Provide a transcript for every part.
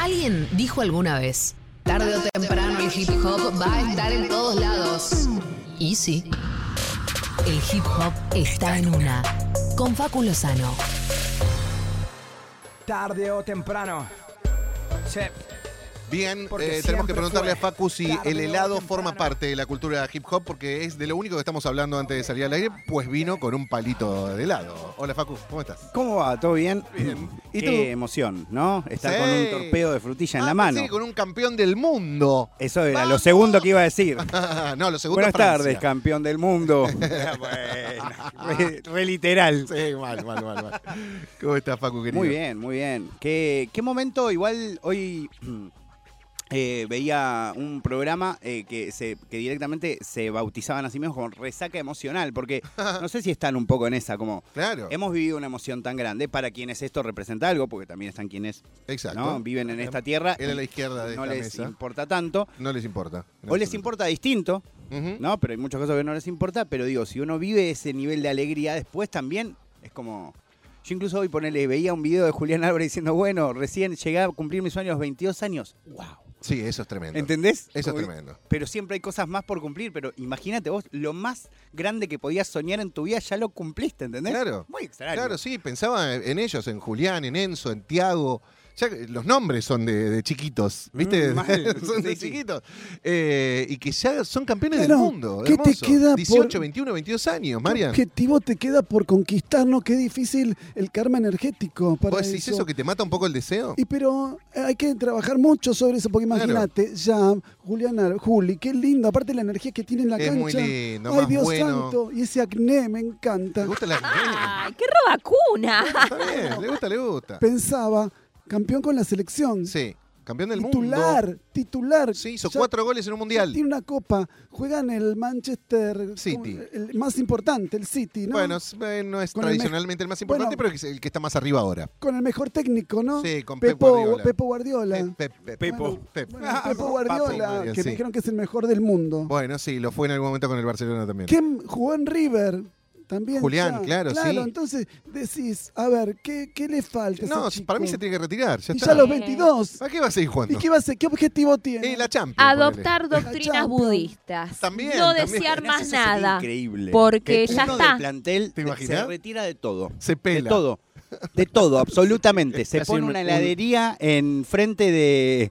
Alguien dijo alguna vez, tarde o temprano el hip hop va a estar en todos lados. Y sí, el hip hop está en una. Con Facu Lozano. Tarde o temprano. Sí. Bien, eh, tenemos que preguntarle a Facu si el helado forma parte de la cultura hip hop, porque es de lo único que estamos hablando antes de salir al aire, pues vino con un palito de helado. Hola Facu, ¿cómo estás? ¿Cómo va? ¿Todo bien? Bien. ¿Y Qué tú? emoción, ¿no? Estar Sí. con un torpedo de frutilla en Ah, la mano. Sí, con un campeón del mundo. Eso era ¡Vamos! lo segundo que iba a decir. no, lo segundo Buenas Francia. tardes, campeón del mundo. bueno, re, re literal. Sí, mal, mal, mal, mal. ¿Cómo estás, Facu, querido? Muy bien, muy bien. ¿Qué, qué momento? Igual hoy eh, veía un programa eh, que, se, que directamente se bautizaban a sí mismos como resaca emocional, porque no sé si están un poco en esa, como Claro, hemos vivido una emoción tan grande para quienes esto representa algo, porque también están quienes exacto. ¿no? viven en esta tierra. Él a la izquierda de no esta les mesa. importa tanto. No les importa. O les importa distinto. ¿no? Pero hay muchas cosas que no les importa. Pero digo, si uno vive ese nivel de alegría después también, es como. Yo incluso hoy ponele, veía un video de Julián Álvarez diciendo, bueno, recién llegué a cumplir mis sueños a los 22 años. ¡Wow! Sí, eso es tremendo. ¿Entendés? Eso es tremendo. Pero siempre hay cosas más por cumplir. Pero imagínate vos, lo más grande que podías soñar en tu vida ya lo cumpliste, ¿entendés? Claro. Muy extraño. Claro, sí, pensaba en ellos, en Julián, en Enzo, en Tiago. Ya los nombres son de, de chiquitos, ¿viste? Mm, mal. son de Sí, sí. chiquitos. Eh, y que ya son campeones Claro, del mundo. ¿qué te queda por- 18, 21, 22 años, ¿Qué Marian. objetivo te queda por conquistarnos? Qué difícil el karma energético para ¿Vos decís eso. eso que te mata un poco el deseo? Y pero eh, hay que trabajar mucho sobre eso, porque Claro. imagínate, ya, Juliana, Juli, qué lindo, aparte la energía que tiene en la Es cancha. muy lindo, Ay, más Dios bueno. santo, y ese acné me ¿Le encanta. gusta la ¡Ay, qué robacuna! Está bien, le gusta, le gusta. Pensaba, campeón con la selección. Sí, campeón del titular, mundo. titular. Sí, hizo Ya- cuatro goles en un mundial. Tiene una copa, juega en el Manchester City. el más importante, el City, ¿no? Bueno, eh, no es Con tradicionalmente el más importante, Bueno. pero es el que está más arriba ahora. con el mejor técnico, ¿no? Sí, con Pep Pepo, Guardiola. Pepo Guardiola. Pep, Pep, Pep. Pepo. Bueno, Ah, Guardiola, que sí. me dijeron que es el mejor del mundo. Bueno, sí, lo fue en algún momento con el Barcelona también. ¿Quién jugó en River? También. Julián, ya. claro, sí. Claro, entonces decís, a ver, ¿qué, qué le falta? ese No, chico? para mí se tiene que retirar. Ya Y está. ya a los 22. ¿A qué va a seguir ¿Y jugando? qué va a hacer? ¿Qué objetivo tiene? Eh, la Champions. Adoptar doctrinas budistas. También, no también. desear Eso más sería nada. Increíble. Porque Que ya uno está. del plantel ¿Te se retira de todo. Se pela. De todo. De todo, absolutamente. Se pone un- una un- heladería en frente de.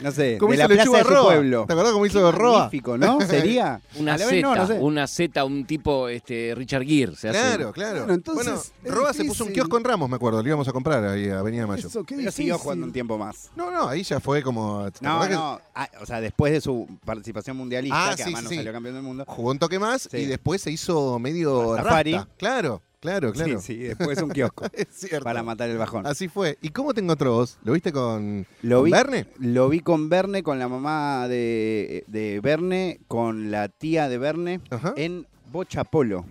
No sé, Como de hizo la plaza de su pueblo. ¿Te acordás cómo hizo Roa? Magnífico, ¿no? Sería. Una Z, no, no sé. una Z, un tipo este, Richard Gere. Se hace. Claro, claro. Bueno, entonces, es Roa se puso un kiosco en Ramos, me acuerdo. Lo íbamos a comprar ahí a Avenida Mayo. Eso, qué Pero siguió jugando un tiempo más. No, no, ahí ya fue como. ¿te No, no. ah, o sea, después de su participación mundialista, Ah, que sí, además sí, no salió campeón del mundo. Jugó un toque más Sí. y después se hizo medio rasta. Claro, claro, claro. Sí, sí, después un kiosco Es cierto. para matar el bajón. Así fue. ¿Y cómo te encontró vos? ¿Lo viste con, Lo con vi, Verne? Lo vi con Verne, con la mamá de, de Verne, con la tía de Verne, Ajá. en Bocha Polo.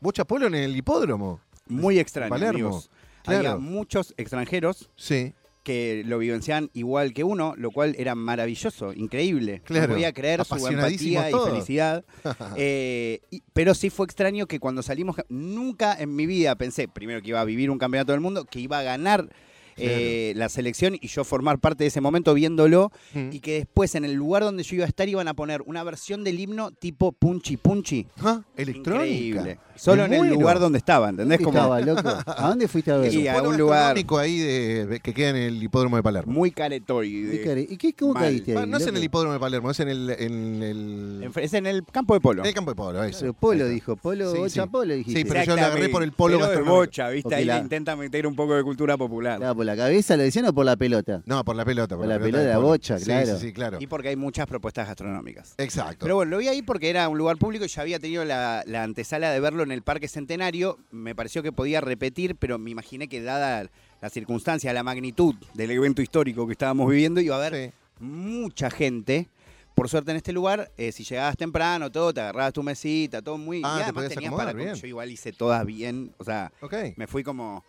Bocha Polo en el hipódromo. Muy extraño, Palermo, amigos. claro. Había muchos extranjeros Sí. Que lo vivenciaban igual que uno, lo cual era maravilloso, increíble. Claro, No podía creer su empatía y felicidad. Eh, y- pero sí fue extraño que cuando salimos, nunca en mi vida pensé, primero que iba a vivir un campeonato del mundo, que iba a ganar eh, la selección y yo formar parte de ese momento viéndolo Mm. y que después en el lugar donde yo iba a estar iban a poner una versión del himno tipo Punchi Punchi. Ah, electrónica. Increíble. Solo en el lugar donde estaba, ¿entendés? ¿Dónde Como estaba, loco? ¿A dónde fuiste a ver? Y a un lugar- ahí de, que queda en el hipódromo de Palermo. muy caletoide. ¿Y qué, cómo Mal. caíste ahí? Ah, no es en el hipódromo de Palermo, es en el, en el, En- Es en el campo de polo. en el campo de polo. eso. Pero Polo dijo, Polo, Sí, bocha sí. Polo dijiste. Sí, pero yo le agarré por el polo Pero de bocha, ¿viste? Ahí la- le intenta meter un poco de cultura popular. Claro, ¿Por la cabeza lo decían o por la pelota? No, por la pelota. Por, Por la pelota de la bocha, Sí, claro. Sí, sí, claro. Y porque hay muchas propuestas gastronómicas. Exacto. Pero bueno, lo vi ahí porque era un lugar público y ya había tenido la, la antesala de verlo en el Parque Centenario. Me pareció que podía repetir, pero me imaginé que dada la circunstancia, la magnitud del evento histórico que estábamos viviendo, iba a haber Sí. mucha gente. Por suerte en este lugar, eh, si llegabas temprano, todo, te agarrabas tu mesita, todo muy... Ah, y te además tenías acomodar, para... bien. Yo igual hice todas bien, o sea, me fui como...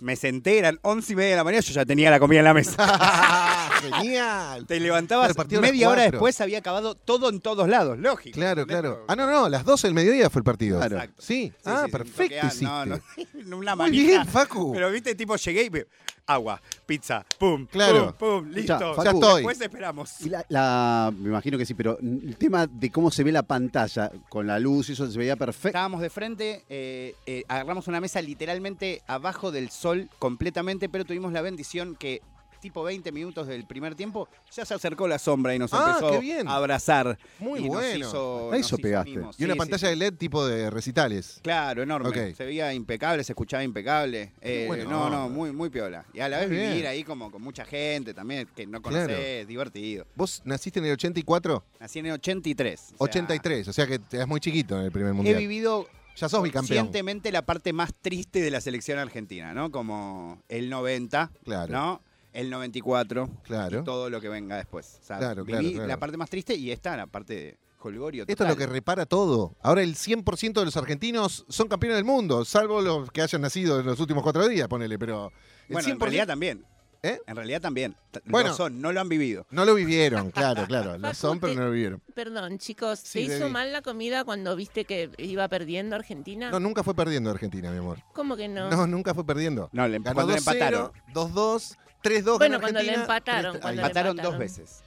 Me senté, eran once y media de la mañana, yo ya tenía la comida en la mesa. Genial. Te levantabas las media hora después, había acabado todo en todos lados, lógico. Claro, claro. Ah, no, no, las 12 del mediodía fue el partido. Claro. Exacto. Sí. Sí, ah, sí, perfecto hiciste. No, no, una Muy bien, Facu. Pero viste, tipo, llegué y me- agua, pizza, pum, Claro. pum, pum, listo. Facu, Ya estoy. Después esperamos. Y la, la- me imagino que sí, pero el tema de cómo se ve la pantalla con la luz y eso se veía perfecto. Estábamos de frente, eh, eh, agarramos una mesa literalmente abajo del sol completamente, pero tuvimos la bendición que tipo 20 minutos del primer tiempo ya se acercó la sombra y nos Ah, empezó bien. a abrazar. Muy y nos bueno. hizo- A nos eso hizo pegaste. Y una Sí, pantalla sí. de LED tipo de recitales. Claro, enorme. Se veía impecable, se escuchaba impecable. Eh, no, no, muy, muy piola. Y a la vez bien. vivir ahí como con mucha gente también, que no Claro. conocés, divertido. ¿Vos naciste en el 84? Nací en el 83. o sea, 83, o sea que eras muy chiquito en el primer He mundial. vivido Ya sos bicampeón. conscientemente la parte más triste de la selección argentina, ¿no? Como el 90, Claro. ¿no? El 94 Claro. y todo lo que venga después. O sea, Claro, viví claro, la parte más triste y esta la parte de Holgorio. Esto es lo que repara todo. Ahora el 100% de los argentinos son campeones del mundo, salvo los que hayan nacido en los últimos cuatro días, ponele, pero el Bueno, 100% en realidad también. ¿Eh? En realidad también. Bueno. Lo son, no lo han vivido. no lo vivieron, claro, claro. Lo son, pero no lo vivieron. Perdón, chicos, Sí, ¿te hizo Debbie. mal la comida cuando viste que iba perdiendo Argentina? No, nunca fue perdiendo Argentina, mi amor. ¿Cómo que no? No, nunca fue perdiendo. No, le, Ganó cuando le 2-0, empataron. 2-2, 3-2 Bueno, cuando le empataron, 3-3. cuando Ahí le. Empataron dos empataron. veces.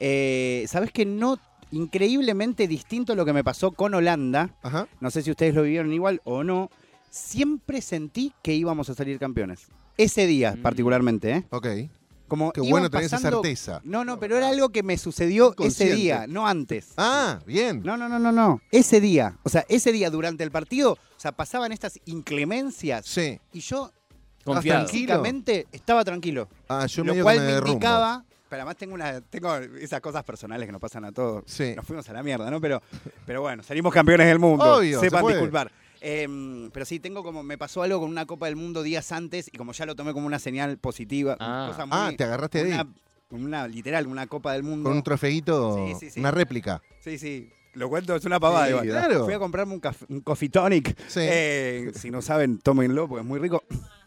Eh, ¿Sabes que no? Increíblemente distinto lo que me pasó con Holanda. Ajá. No sé si ustedes lo vivieron igual o no. Siempre sentí que íbamos a salir campeones. Ese día, Mm. particularmente, ¿eh? Ok. Como Qué bueno tener esa pasando- certeza. No, no, pero era algo que me sucedió ese Inconsciente. día, no antes. Ah, bien. No, no, no, no, no. Ese día. O sea, ese día durante el partido, o sea, pasaban estas inclemencias Sí. y yo Confiado. tranquilo. básicamente estaba tranquilo. Ah, yo lo medio cual que me me derrumbo. indicaba. Pero además tengo una, tengo esas cosas personales que nos pasan a todos. Sí. Nos fuimos a la mierda, ¿no? Pero, pero bueno, salimos campeones del mundo. Obvio, se Sepan puede. disculpar. Em, pero sí, tengo como, me pasó algo con una Copa del Mundo días antes y como ya lo tomé como una señal positiva. Ah. cosa muy- Ah, te agarraste de ahí. una, literal, una Copa del Mundo. Con un trofeito, Sí, sí, sí. una réplica. Sí, sí. Lo cuento, es una pavada. Sí, igual. claro. Fui a comprarme un, coffee tonic. Sí. Eh, si no saben, tómenlo porque es muy rico.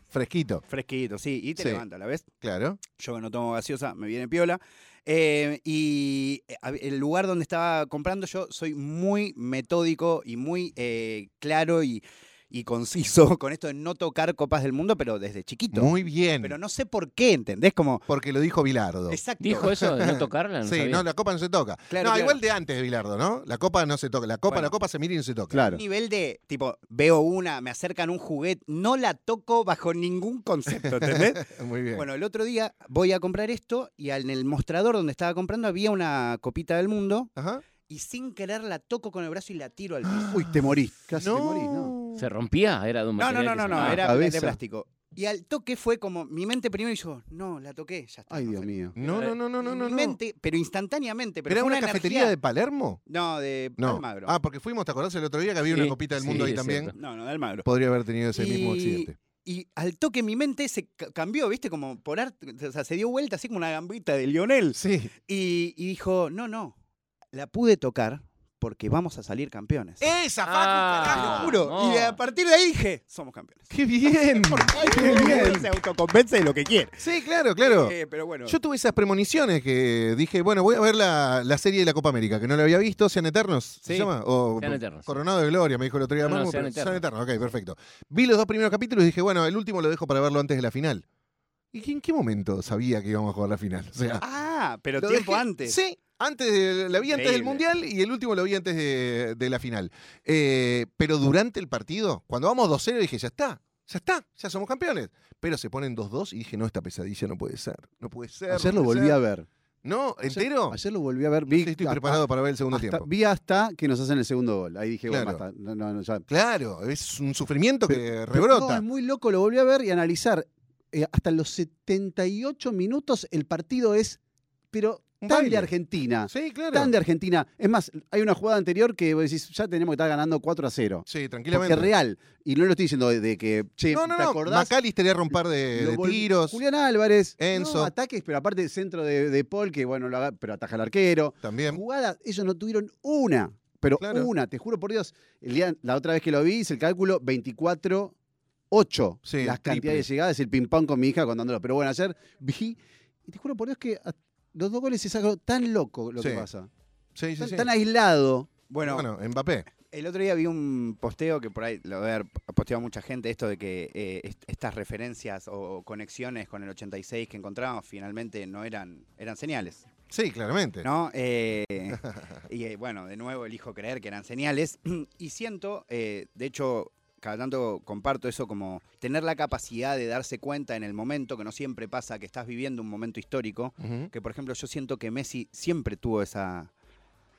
Fresquito, Fresquito, sí. Y te Sí. levanta, ¿la ves? claro. Yo que no tomo gaseosa, me viene piola. Eh, y eh, el lugar donde estaba comprando yo soy muy metódico y muy eh, claro y, y conciso con esto de no tocar copas del mundo, pero desde chiquito. Muy bien. Pero no sé por qué, ¿entendés? Como, Porque lo dijo Bilardo. exacto. ¿Dijo eso de no tocarla? No sí, sabía. no, la copa no se toca. Claro, no, claro. igual de antes de Bilardo, ¿no? La copa no se toca. La copa, Bueno. la copa se mira y no se toca. Claro. nivel de, tipo, veo una, me acercan un juguete, no la toco bajo ningún concepto, ¿entendés? Muy bien. Bueno, el otro día voy a comprar esto y en el mostrador donde estaba comprando había una copita del mundo Ajá. Y sin querer la toco con el brazo y la tiro al piso. Uy, te morís. Casi te morís, ¿no? ¿Se rompía? Era de un No, no, material no, no, se- no, Ah, era cabeza. de plástico. Y al toque fue como mi mente primero y yo, no, la toqué, ya está. Ay, no Dios mío. No, no, no, no, no, no. mi no. mente, pero instantáneamente. Pero ¿Era una, una cafetería energía- de Palermo? No, de No. Almagro. Ah, porque fuimos, ¿te acordás el otro día que había Sí, una copita del mundo sí, ahí también? cierto. No, no, de Almagro. Podría haber tenido ese mismo accidente. Y al toque mi mente se ca- cambió, ¿viste? Como por arte, o sea, se dio vuelta así como una gambita de Lionel. Sí. Y, y dijo, no, no, la pude tocar porque vamos a salir campeones. ¡Esa, Facu, Ah, Te carajo! lo juro. no. Y a partir de ahí dije, somos campeones. ¡Qué bien! Qué bien. Se autoconvence de lo que quiere. Sí, claro, claro. Eh, pero bueno. Yo tuve esas premoniciones que dije, bueno, voy a ver la, la serie de la Copa América, que no la había visto, Sean Eternos, ¿se Sí, llama? O Sean Eternos. Coronado de Gloria, me dijo el otro día. No, no, Sean pero- Eternos. Sean Eternos, ok, perfecto. Vi los dos primeros capítulos y dije, bueno, el último lo dejo para verlo antes de la final. ¿Y en qué momento sabía que íbamos a jugar la final? O sea, Ah, pero lo tiempo dejé- antes. Sí, antes de- la vi antes del. Mundial y el último lo vi antes de, de la final. Eh, pero durante el partido, cuando vamos 2-0, dije, ya está, ya está, ya somos campeones. Pero se ponen 2-2 y dije, no, esta pesadilla no puede ser, no puede ser. Ayer no lo volví ser". a ver. ¿No? ¿Entero? Ayer lo volví a ver. Vi, estoy hasta- preparado para ver el segundo hasta- tiempo. Vi hasta que nos hacen el segundo gol. Ahí dije, bueno, Claro. basta. No, no, no, ya. Claro, es un sufrimiento que rebrota. No, es muy loco, lo volví a ver y analizar. Eh, hasta los 78 minutos el partido es, pero Un tan baile. de Argentina. sí, claro. Tan de Argentina. Es más, hay una jugada anterior que vos decís, ya tenemos que estar ganando 4 a 0. Sí, tranquilamente. es real. Y no lo estoy diciendo de, de que, che, no, no, ¿te no. acordás? Era un par de, Lo de tiros. Julián Álvarez. Enzo. no, ataques, pero aparte centro de, de Paul, que bueno, lo haga- pero ataja al arquero. También. Jugada, ellos no tuvieron una. Pero Claro. una, te juro por Dios. El día, la otra vez que lo vi, hice el cálculo 24 8. Sí, las cantidades de llegadas, el ping-pong con mi hija contándolo. Pero bueno, ayer vi, y te juro por Dios que a- los dos goles es algo tan loco lo que pasa. Sí, sí, Tan, sí. tan aislado. Bueno, Bueno, Mbappé. el otro día vi un posteo que por ahí lo debe haber posteado mucha gente, esto de que eh, est- estas referencias o conexiones con el 86 que encontramos finalmente no eran, eran señales. Sí, claramente. ¿no? Eh, y eh, bueno, de nuevo elijo creer que eran señales. Y siento, eh, de hecho, cada tanto comparto eso como tener la capacidad de darse cuenta en el momento, que no siempre pasa, que estás viviendo un momento histórico, que por ejemplo yo siento que Messi siempre tuvo esa...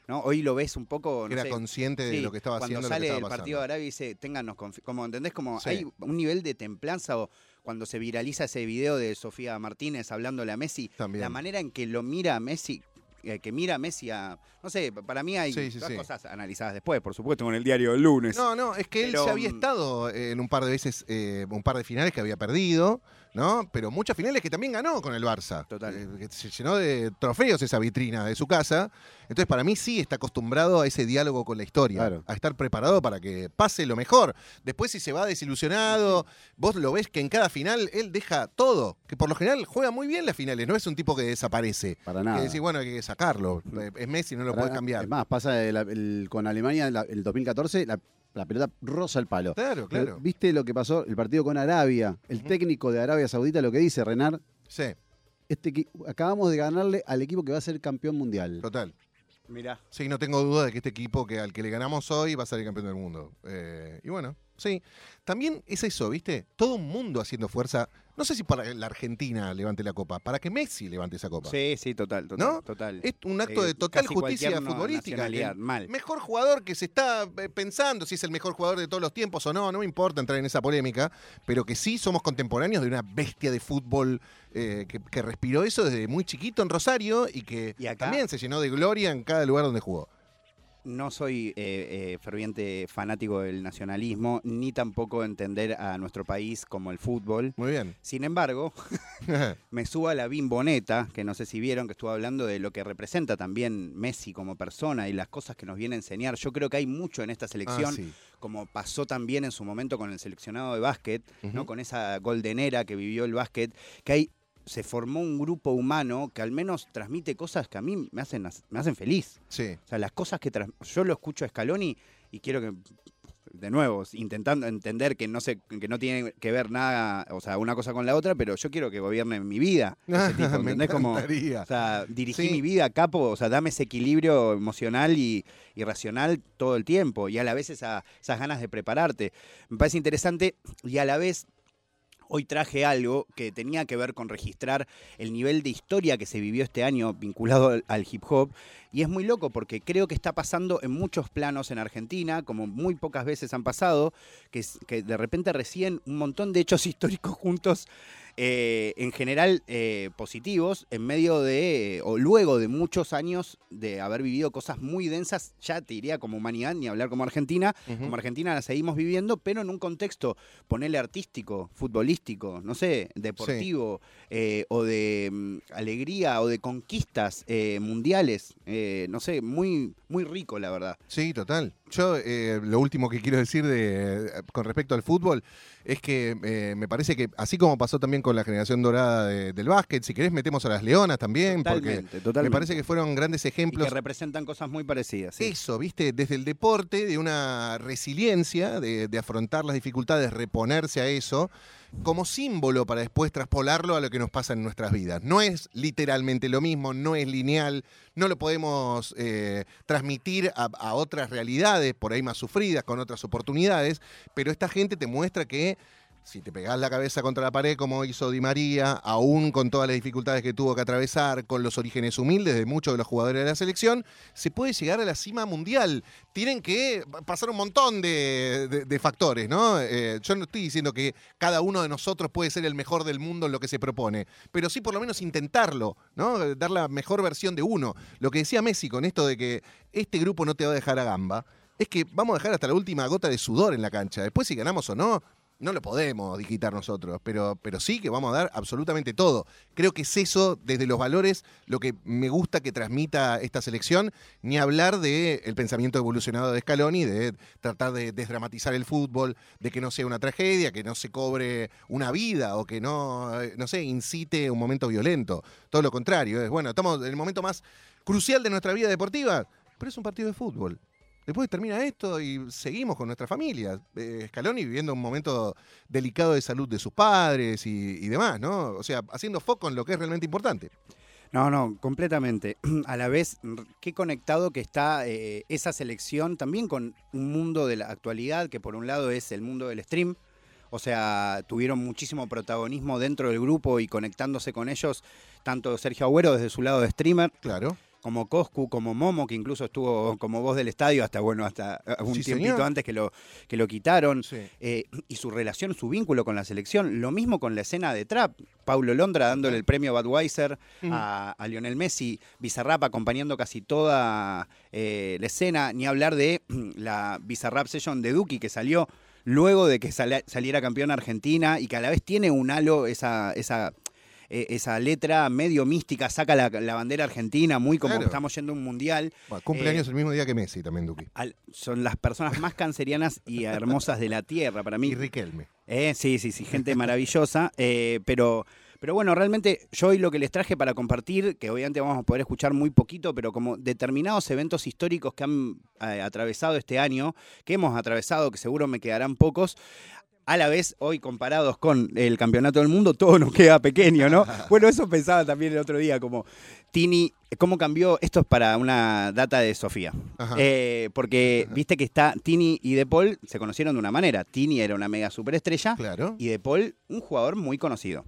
¿no? Hoy lo ves un poco... No era sé, consciente de Sí, lo que estaba cuando haciendo. lo sale el partido de. Arabia y dice, téngannos confi-", como entendés, como Sí. hay un nivel de templanza o cuando se viraliza ese video de Sofía Martínez hablándole a Messi, También. la manera en que lo mira a Messi, que mira a Messi a, no sé, para mí hay Sí, sí, sí. cosas analizadas después, por supuesto, con el diario del lunes. No, no, es que él ya había mm, estado en un par de veces, eh, un par de finales que había perdido, ¿no? Pero muchas finales que también ganó con el Barça. Total. Eh, se llenó de trofeos esa vitrina de su casa. Entonces, para mí sí está acostumbrado a ese diálogo con la historia, Claro. a estar preparado para que pase lo mejor. Después, si se va desilusionado, vos lo ves que en cada final él deja todo, que por lo general juega muy bien las finales, no es un tipo que desaparece. Para nada. Que decís, bueno, que sacarlo. Eh, Es Messi, no lo Para- puede cambiar. Es más, pasa de la- el- con Alemania en la- el 2014, la, la pelota roza el palo. Claro, Pero, claro. ¿Viste lo que pasó? El partido con Arabia. El técnico de Arabia Saudita lo que dice, Renar, Sí, este, acabamos de ganarle al equipo que va a ser campeón mundial. total. Mirá. Sí, no tengo duda de que este equipo que al que le ganamos hoy va a el campeón del mundo. Eh, y bueno, sí. También es eso, ¿viste? Todo un mundo haciendo fuerza. No sé si para que la Argentina levante la copa, para que Messi levante esa copa. Sí, sí, total, total. ¿No? total. Es un acto Eh, de total justicia futbolística. El mal. Mejor jugador que se está eh, pensando si es el mejor jugador de todos los tiempos o no, no me importa entrar en esa polémica, pero que sí somos contemporáneos de una bestia de fútbol eh, que, que respiró eso desde muy chiquito en Rosario y que Y también se llenó de gloria en cada lugar donde jugó. No soy eh, eh, ferviente fanático del nacionalismo, ni tampoco entender a nuestro país como el fútbol. Muy bien. Sin embargo, me subo a la bimboneta, que no sé si vieron, que estuvo hablando de lo que representa también Messi como persona y las cosas que nos viene a enseñar. Yo creo que hay mucho en esta selección, Ah, sí. como pasó también en su momento con el seleccionado de básquet, ¿no? Con esa goldenera que vivió el básquet, que hay, se formó un grupo humano que al menos transmite cosas que a mí me hacen, me hacen feliz. Sí. O sea, las cosas que yo lo escucho a Scaloni y quiero que de nuevo, intentando entender que no se, que no tiene que ver nada, o sea, una cosa con la otra, pero yo quiero que gobierne mi vida. Ese tipo, Me ¿entendés? Como, o sea, dirigí Sí. mi vida a capo, o sea, dame ese equilibrio emocional y, y racional todo el tiempo, y a la vez esa- esas ganas de prepararte. Me parece interesante y a la vez hoy traje algo que tenía que ver con registrar el nivel de historia que se vivió este año vinculado al, hip hop. Y es muy loco porque creo que está pasando en muchos planos en Argentina, como muy pocas veces han pasado, que de repente recién un montón de hechos históricos juntos, eh, en general eh, positivos, en medio de, o luego de muchos años de haber vivido cosas muy densas, ya te diría como humanidad, ni hablar como Argentina, como Argentina la seguimos viviendo, pero en un contexto, ponele artístico, futbolístico, no sé, deportivo, eh, o de mm, alegría, o de conquistas eh, mundiales, eh, no sé, muy, muy rico, la verdad. Sí, total. Yo eh, lo último que quiero decir de, con respecto al fútbol es que eh, me parece que así como pasó también con la generación dorada de- del básquet, si querés metemos a las leonas también, porque Totalmente, totalmente. me parece que fueron grandes Y ejemplos. que representan cosas muy parecidas. sí. Eso, viste, desde el deporte, de una resiliencia, de, de afrontar las dificultades, reponerse a eso, como símbolo para después traspolarlo a lo que nos pasa en nuestras vidas. No es literalmente lo mismo, no es lineal, no lo podemos eh, transmitir a, a otras realidades, por ahí más sufridas, con otras oportunidades, pero esta gente te muestra que si te pegás la cabeza contra la pared como hizo Di María, aún con todas las dificultades que tuvo que atravesar, con los orígenes humildes de muchos de los jugadores de la selección, se puede llegar a la cima mundial. Tienen que pasar un montón de, factores, ¿no? Eh, yo no estoy diciendo que cada uno de nosotros puede ser el mejor del mundo en lo que se propone, pero sí por lo menos intentarlo, ¿no? Dar la mejor versión de uno. Lo que decía Messi con esto de que este grupo no te va a dejar a gamba, es que vamos a dejar hasta la última gota de sudor en la cancha. Después si ganamos o no, no lo podemos digitar nosotros, pero, pero sí que vamos a dar absolutamente todo. Creo que es eso, desde los valores, lo que me gusta que transmita esta selección, ni hablar del pensamiento evolucionado de Scaloni, de tratar de desdramatizar el fútbol, de que no sea una tragedia, que no se cobre una vida o que no, eh, no sé, incite un momento violento. Todo lo contrario, es bueno, estamos en el momento más crucial de nuestra vida deportiva, pero es un partido de fútbol. Después termina esto y seguimos con nuestra familia. Eh, Scaloni viviendo un momento delicado de salud de sus padres y, y demás, ¿no? O sea, haciendo foco en lo que es realmente importante. No, no, completamente. A la vez, qué conectado que está eh, esa selección también con un mundo de la actualidad, que por un lado es el mundo del stream. O sea, tuvieron muchísimo protagonismo dentro del grupo y conectándose con ellos, tanto Sergio Agüero desde su lado de streamer, Claro. Como Coscu, como Momo, que incluso estuvo como voz del estadio hasta, bueno, hasta un Sí, tiempito señor. antes que lo, que lo quitaron. Sí. Eh, y su relación, su vínculo con la selección. Lo mismo con la escena de Trap. Paulo Londra dándole el premio Budweiser a, a Lionel Messi, Bizarrap acompañando casi toda eh, la escena, ni hablar de la Bizarrap Session de Duki que salió luego de que saliera campeón Argentina y que a la vez tiene un halo esa... esa eh, esa letra medio mística, saca la, la bandera argentina, muy como Claro. estamos yendo a un mundial. Bueno, cumpleaños Eh, el mismo día que Messi también. Al- son las personas más cancerianas y hermosas de la tierra para mí. Y Riquelme. Eh, sí, sí, sí, gente maravillosa. eh, pero, pero bueno, realmente yo hoy lo que les traje para compartir, que obviamente vamos a poder escuchar muy poquito, pero como determinados eventos históricos que han eh, atravesado este año, que hemos atravesado, que seguro me quedarán pocos. A la vez, hoy comparados con el campeonato del mundo, todo nos queda pequeño, ¿no? Bueno, eso pensaba también el otro día, como Tini, ¿cómo cambió? Esto es para una data de Sofía. Eh, porque viste que está Tini y De Paul se conocieron de una manera. Tini era una mega superestrella Claro. y De Paul un jugador muy conocido.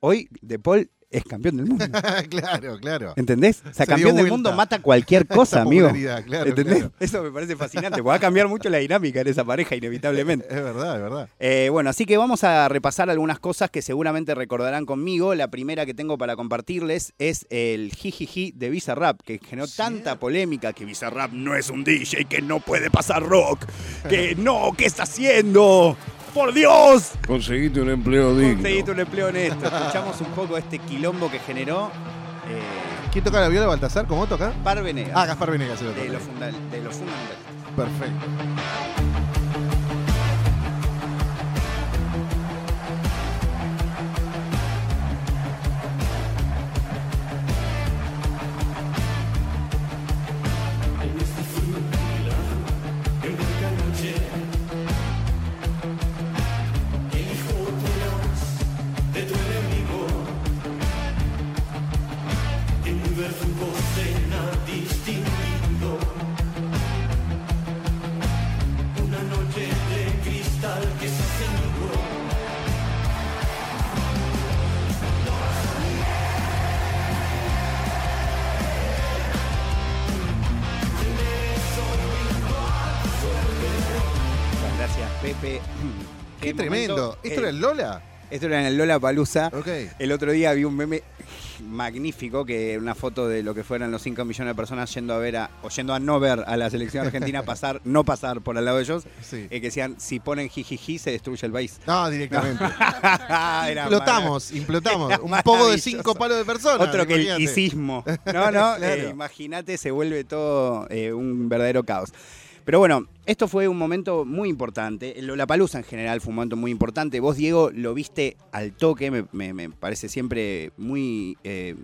Hoy De Paul es campeón del mundo. claro, claro. ¿Entendés? O sea, Se campeón del mundo mata cualquier cosa, amigo. Claro, ¿Entendés? claro. Eso me parece fascinante. porque Va a cambiar mucho la dinámica en esa pareja, inevitablemente. Es verdad, es verdad. Eh, bueno, así que vamos a repasar algunas cosas que seguramente recordarán conmigo. La primera que tengo para compartirles es el jijiji de Bizarrap, que generó tanta polémica que Bizarrap no es un DJ, que no puede pasar rock, que no, ¿qué está haciendo? ¡Por Dios! Conseguiste un empleo digno. Conseguiste un empleo honesto. Escuchamos un poco este quilombo que generó eh, ¿Quién toca la viola, Baltasar? ¿Cómo toca? Par Venegas, Ah, Gaspar Venegas. el otro. de, los funda- de los fundamentales. Perfecto. Esto era en el Lola Palusa. El otro día vi un meme magnífico, que una foto de lo que fueran los 5 millones de personas yendo a ver a, o yendo a no ver a la selección argentina pasar, no pasar por al lado de ellos, Sí. eh, que decían, si ponen jijiji se destruye el país. No, directamente. Era Implotamos, implotamos. Era Un poco de cinco palos de personas. Otro que el isismo. No, no, Claro. eh, imagínate, se vuelve todo eh, un verdadero caos. Pero bueno, esto fue un momento muy importante. La Palusa en general fue un momento muy importante. Vos, Diego, lo viste al toque, me, parece siempre muy. eh,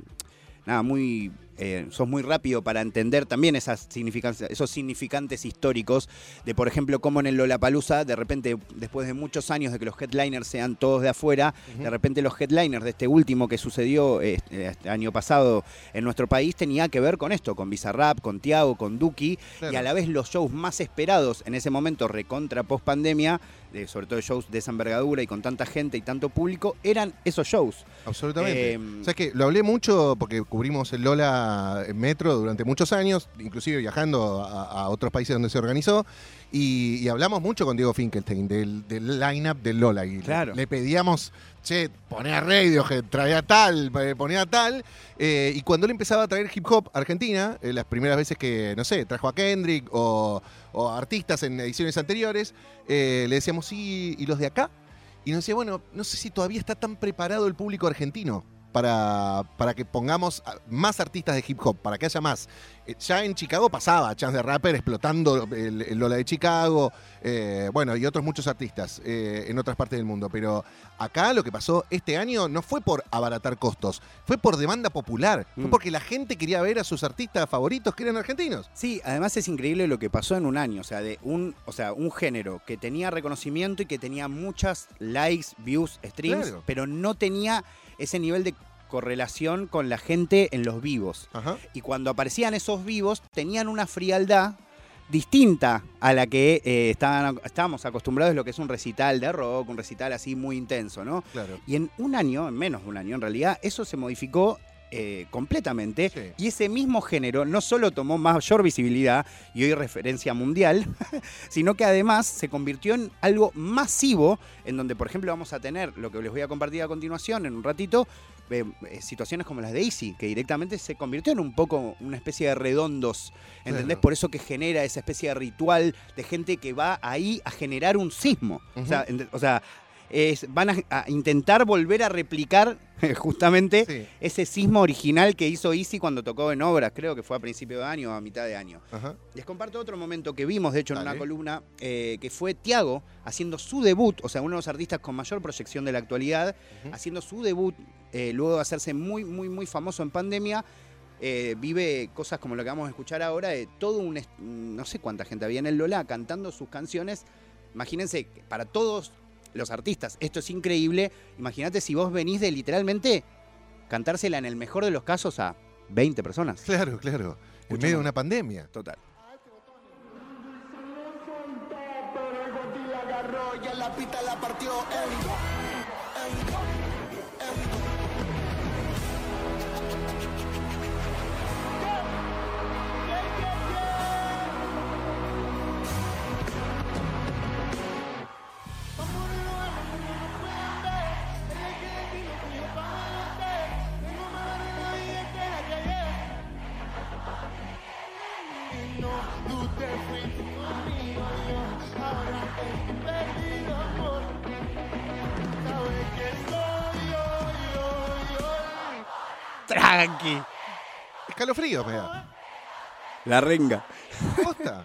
nada, muy. Eh, sos muy rápido para entender también esas significancias, esos significantes históricos de, por ejemplo, cómo en el Lollapalooza, de repente, después de muchos años de que los headliners sean todos de afuera, de repente los headliners de este último que sucedió este, este año pasado en nuestro país tenía que ver con esto, con Bizarrap, con Tiago, con Duki, Claro. y a la vez los shows más esperados en ese momento, recontra post pandemia, sobre todo shows de esa envergadura y con tanta gente y tanto público, eran esos shows. Absolutamente. Eh, ¿Sabes qué? Lo hablé mucho porque cubrimos el Lola Argentina metro durante muchos años, inclusive viajando a, a otros países donde se organizó. Y, y hablamos mucho con Diego Finkelstein del, del line-up del Lola. Y Claro. le, pedíamos, che, poné a Radiohead, traía tal, eh, ponía tal. Eh, y cuando él empezaba a traer hip hop a Argentina, eh, las primeras veces que, no sé, trajo a Kendrick o, o artistas en ediciones anteriores, eh, le decíamos, sí, ¿y los de acá? Y nos decía, bueno, no sé si todavía está tan preparado el público argentino para, para que pongamos más artistas de hip hop, para que haya más. Eh, ya en Chicago pasaba Chance the Rapper explotando el, Lola de Chicago, eh, bueno, y otros muchos artistas eh, en otras partes del mundo. Pero acá lo que pasó este año no fue por abaratar costos, fue por demanda popular, fue Mm. porque la gente quería ver a sus artistas favoritos que eran argentinos. Sí, además es increíble lo que pasó en un año, o sea, de un, o sea, un género que tenía reconocimiento y que tenía muchas likes, views, streams, Claro. pero no tenía ese nivel de correlación con la gente en los vivos. Ajá. Y cuando aparecían esos vivos, tenían una frialdad distinta a la que eh, estaban, estábamos acostumbrados a lo que es un recital de rock, un recital así muy intenso, ¿no? Claro. Y en un año, en menos de un año en realidad, eso se modificó eh, completamente. Sí. Y ese mismo género no solo tomó mayor visibilidad y hoy referencia mundial, sino que además se convirtió en algo masivo, en donde, por ejemplo, vamos a tener lo que les voy a compartir a continuación en un ratito. Eh, eh, situaciones como las de Easy, que directamente se convirtió en un poco una especie de redondos, ¿entendés? Claro. Por eso que genera esa especie de ritual de gente que va ahí a generar un sismo. o sea, ent- o sea, es- van a, a intentar volver a replicar justamente Sí. ese sismo original que hizo Easy cuando tocó en obras, creo que fue a principio de año o a mitad de año. Ajá. Les comparto otro momento que vimos, de hecho, en Dale. una columna, eh, que fue Tiago haciendo su debut, o sea, uno de los artistas con mayor proyección de la actualidad, haciendo su debut, eh, luego de hacerse muy, muy, muy famoso en pandemia. eh, vive cosas como lo que vamos a escuchar ahora, de todo un, no sé cuánta gente había en el Lola cantando sus canciones. Imagínense, para todos los artistas, esto es increíble. Imagínate si vos venís de literalmente cantársela en el mejor de los casos a 20 personas. Claro, claro. En medio de una pandemia. Total. Escalofrío me da. La renga. Posta.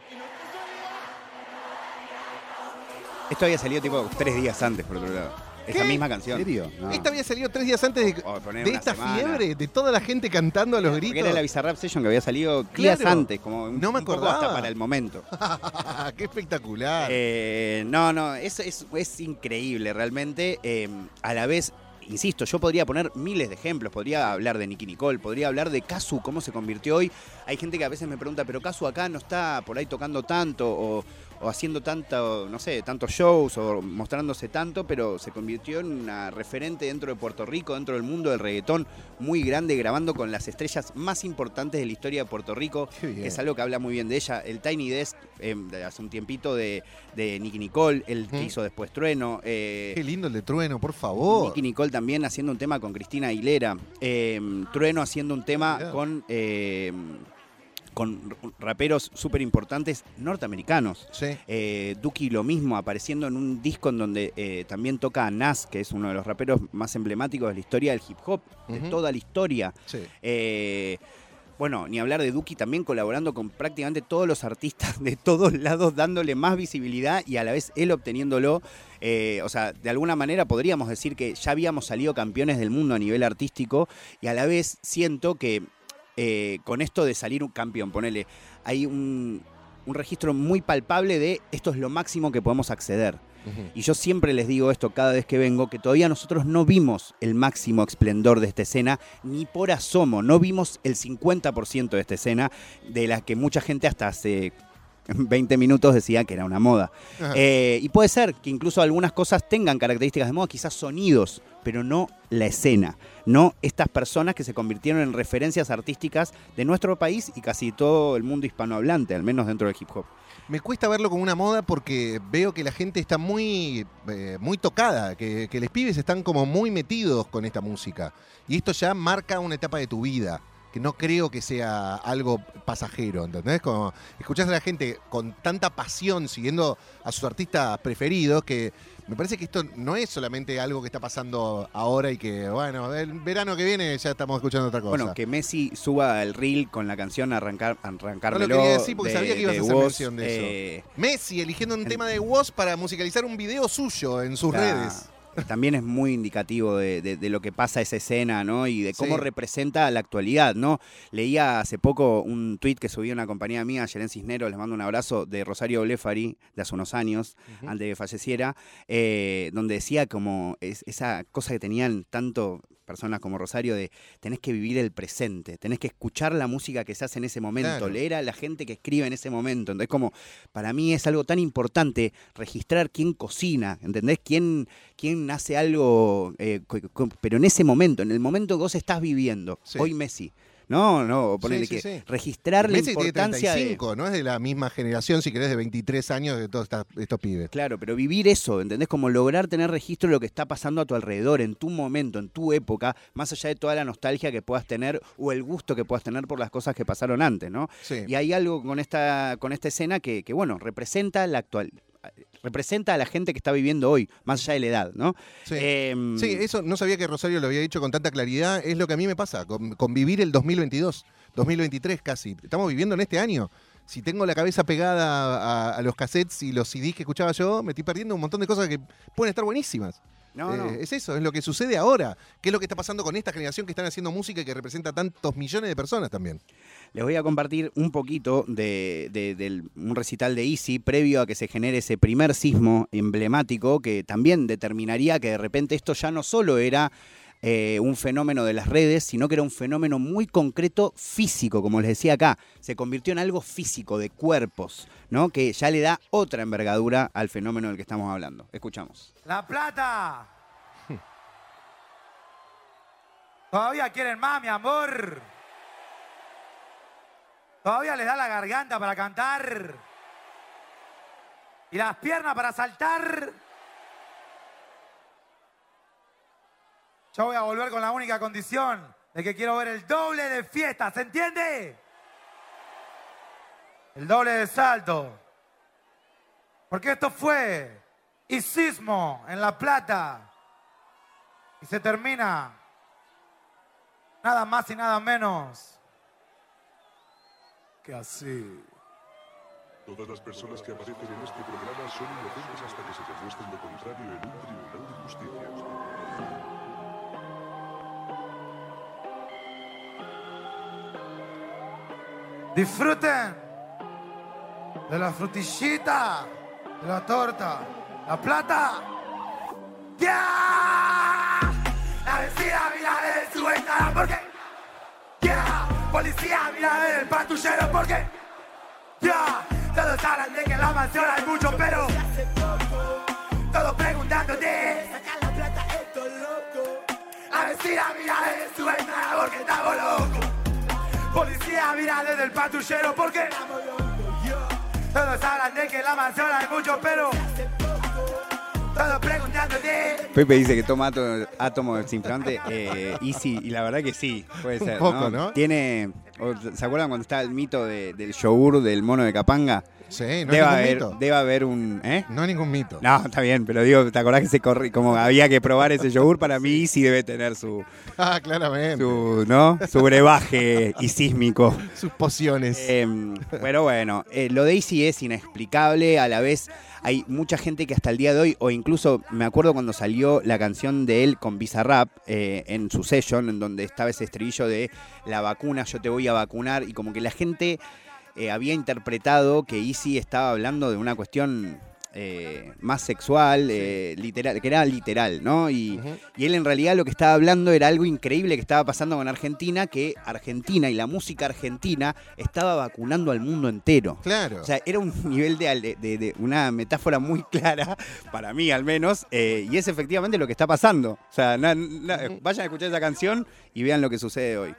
Esto había salido tipo tres días antes, por otro lado. Esa ¿Qué? misma canción. ¿En serio? No. Esta había salido tres días antes de, O poner de una esta semana. fiebre, de toda la gente cantando a los Porque gritos. era la Bizarrap Session que había salido días Claro. antes, como un, No me un poco acordaba. hasta para el momento. ¡Qué espectacular! Eh, no, no, es, es, es increíble realmente. Eh, a la vez, insisto, yo podría poner miles de ejemplos. Podría hablar de Nicky Nicole, podría hablar de Kazu, cómo se convirtió hoy. Hay gente que a veces me pregunta, pero Kazu acá no está por ahí tocando tanto o, o haciendo tanto, no sé, tantos shows o mostrándose tanto, pero se convirtió en una referente dentro de Puerto Rico, dentro del mundo del reggaetón, muy grande, grabando con las estrellas más importantes de la historia de Puerto Rico es algo que habla muy bien de ella. El Tiny Desk eh, de hace un tiempito de, de Nicky Nicole, el que hizo después Trueno. eh, Qué lindo el de Trueno, por favor. Nicky Nicole también haciendo un tema con Cristina Aguilera. eh, Trueno haciendo un tema con, eh, con raperos súper importantes norteamericanos. Sí. Eh, Duki lo mismo, apareciendo en un disco en donde eh, también toca a Nas, que es uno de los raperos más emblemáticos de la historia del hip hop, de toda la historia. Sí. Eh, bueno, ni hablar de Duki también colaborando con prácticamente todos los artistas de todos lados, dándole más visibilidad y a la vez él obteniéndolo. Eh, o sea, de alguna manera podríamos decir que ya habíamos salido campeones del mundo a nivel artístico y a la vez siento que eh, con esto de salir un campeón, ponele, hay un, un registro muy palpable de esto es lo máximo que podemos acceder. Y yo siempre les digo esto cada vez que vengo, que todavía nosotros no vimos el máximo esplendor de esta escena, ni por asomo, no vimos el 50% de esta escena, de la que mucha gente hasta hace 20 minutos decía que era una moda. Eh, y puede ser que incluso algunas cosas tengan características de moda, quizás sonidos pero no la escena, no estas personas que se convirtieron en referencias artísticas de nuestro país y casi todo el mundo hispanohablante, al menos dentro del hip hop. Me cuesta verlo como una moda porque veo que la gente está muy, eh, muy tocada, que, los pibes están como muy metidos con esta música. Y esto ya marca una etapa de tu vida, que no creo que sea algo pasajero, ¿entendés? Como escuchás a la gente con tanta pasión siguiendo a sus artistas preferidos que me parece que esto no es solamente algo que está pasando ahora y que, bueno, el verano que viene ya estamos escuchando otra cosa. Bueno, que Messi suba el reel con la canción Arrancar, Arrancármelo. No lo quería decir porque de- sabía que ibas a hacer Woz, mención de eso. eh, Messi eligiendo un tema de Woz para musicalizar un video suyo en sus La- redes. También es muy indicativo de, de- de lo que pasa esa escena, ¿no? Y de cómo Sí. representa la actualidad, ¿no? Leía hace poco un tuit que subió una compañía mía, Yeren Cisneros, les mando un abrazo, de Rosario Blefari, de hace unos años, antes de que falleciera, eh, donde decía como es- esa cosa que tenían tanto personas como Rosario de tenés que vivir el presente, tenés que escuchar la música que se hace en ese momento, Claro. leer a la gente que escribe en ese momento. Entonces, como para mí es algo tan importante registrar quién cocina, ¿entendés? Quién, quién hace algo, eh, pero en ese momento, en el momento que vos estás viviendo, Sí. hoy Messi. No, no, ponele sí, que sí. registrar la Messi tiene importancia de... 35, no es de la misma generación, si querés, de 23 años de todos estos pibes. Claro, pero vivir eso, ¿entendés? Como lograr tener registro de lo que está pasando a tu alrededor, en tu momento, en tu época, más allá de toda la nostalgia que puedas tener o el gusto que puedas tener por las cosas que pasaron antes, ¿no? Sí. Y hay algo con esta, con esta escena que, que, bueno, representa la actual representa a la gente que está viviendo hoy, más allá de la edad, ¿no? Sí. Em, Sí, eso no sabía que Rosario lo había dicho con tanta claridad. Es lo que a mí me pasa, con, con vivir el 2022, 2023 casi. Estamos viviendo en este año. Si tengo la cabeza pegada a, a los cassettes y los CDs que escuchaba yo, me estoy perdiendo un montón de cosas que pueden estar buenísimas. no, Eh, no. Es eso, es lo que sucede ahora. ¿Qué es lo que está pasando con esta generación que están haciendo música y que representa a tantos millones de personas también? Les voy a compartir un poquito de, un recital de Easy previo a que se genere ese primer sismo emblemático que también determinaría que de repente esto ya no solo era eh, un fenómeno de las redes, sino que era un fenómeno muy concreto físico, como les decía acá. Se convirtió en algo físico, de cuerpos, ¿no? Que ya le da otra envergadura al fenómeno del que estamos hablando. Escuchamos. La Plata. Todavía quieren más, mi amor. Todavía les da la garganta para cantar. Y las piernas para saltar. Yo voy a volver con la única condición de que quiero ver el doble de fiesta, ¿se entiende? El doble de salto. Porque esto fue y sismo en La Plata. Y se termina nada más y nada menos que así. Todas las personas que aparecen en este programa son inocentes hasta que se demuestre lo contrario en un tribunal de justicia. Disfruten de la frutillita, de la torta, la plata. ¡Ya! La vecina mira de su ventana porque. Policía mira del patrullero porque. ¡Ya! Todos hablan de que en la mansión hay mucho, pero. Todos preguntándote. Saca la plata, esto loco. La vecina mira desde su ventana porque estamos locos. Policía mira desde el patrullero porque todos hablan de que en la mansión hay mucho, pero. Pepe dice que toma átomo, átomo desinflante. Eh, y sí, y la verdad que sí, puede Un ser. poco, ¿no? Tiene. ¿Se acuerdan cuando está el mito de- del yogur del mono de Capanga? Sí, no debe, ningún haber, mito. debe haber un. ¿Eh? No es ningún mito. No, está bien, pero digo, ¿te acordás que se corre, como había que probar ese yogur? Para mí sí debe tener su, Ah, claramente. su, ¿no? su brebaje y sísmico. Sus pociones. Eh, pero bueno, eh, lo de Easy es inexplicable, a la vez hay mucha gente que hasta el día de hoy, o incluso me acuerdo cuando salió la canción de él con Bizarrap eh, en su session, en donde estaba ese estribillo de la vacuna, yo te voy a vacunar, y como que la gente eh, había interpretado que Easy estaba hablando de una cuestión eh, más sexual, eh, literal, que era literal, ¿no? Y, él en realidad lo que estaba hablando era algo increíble que estaba pasando con Argentina, que Argentina y la música argentina estaba vacunando al mundo entero. Claro. O sea, era un nivel de, de- una metáfora muy clara, para mí al menos, eh, y es efectivamente lo que está pasando. O sea, na- na- vayan a escuchar esa canción y vean lo que sucede hoy.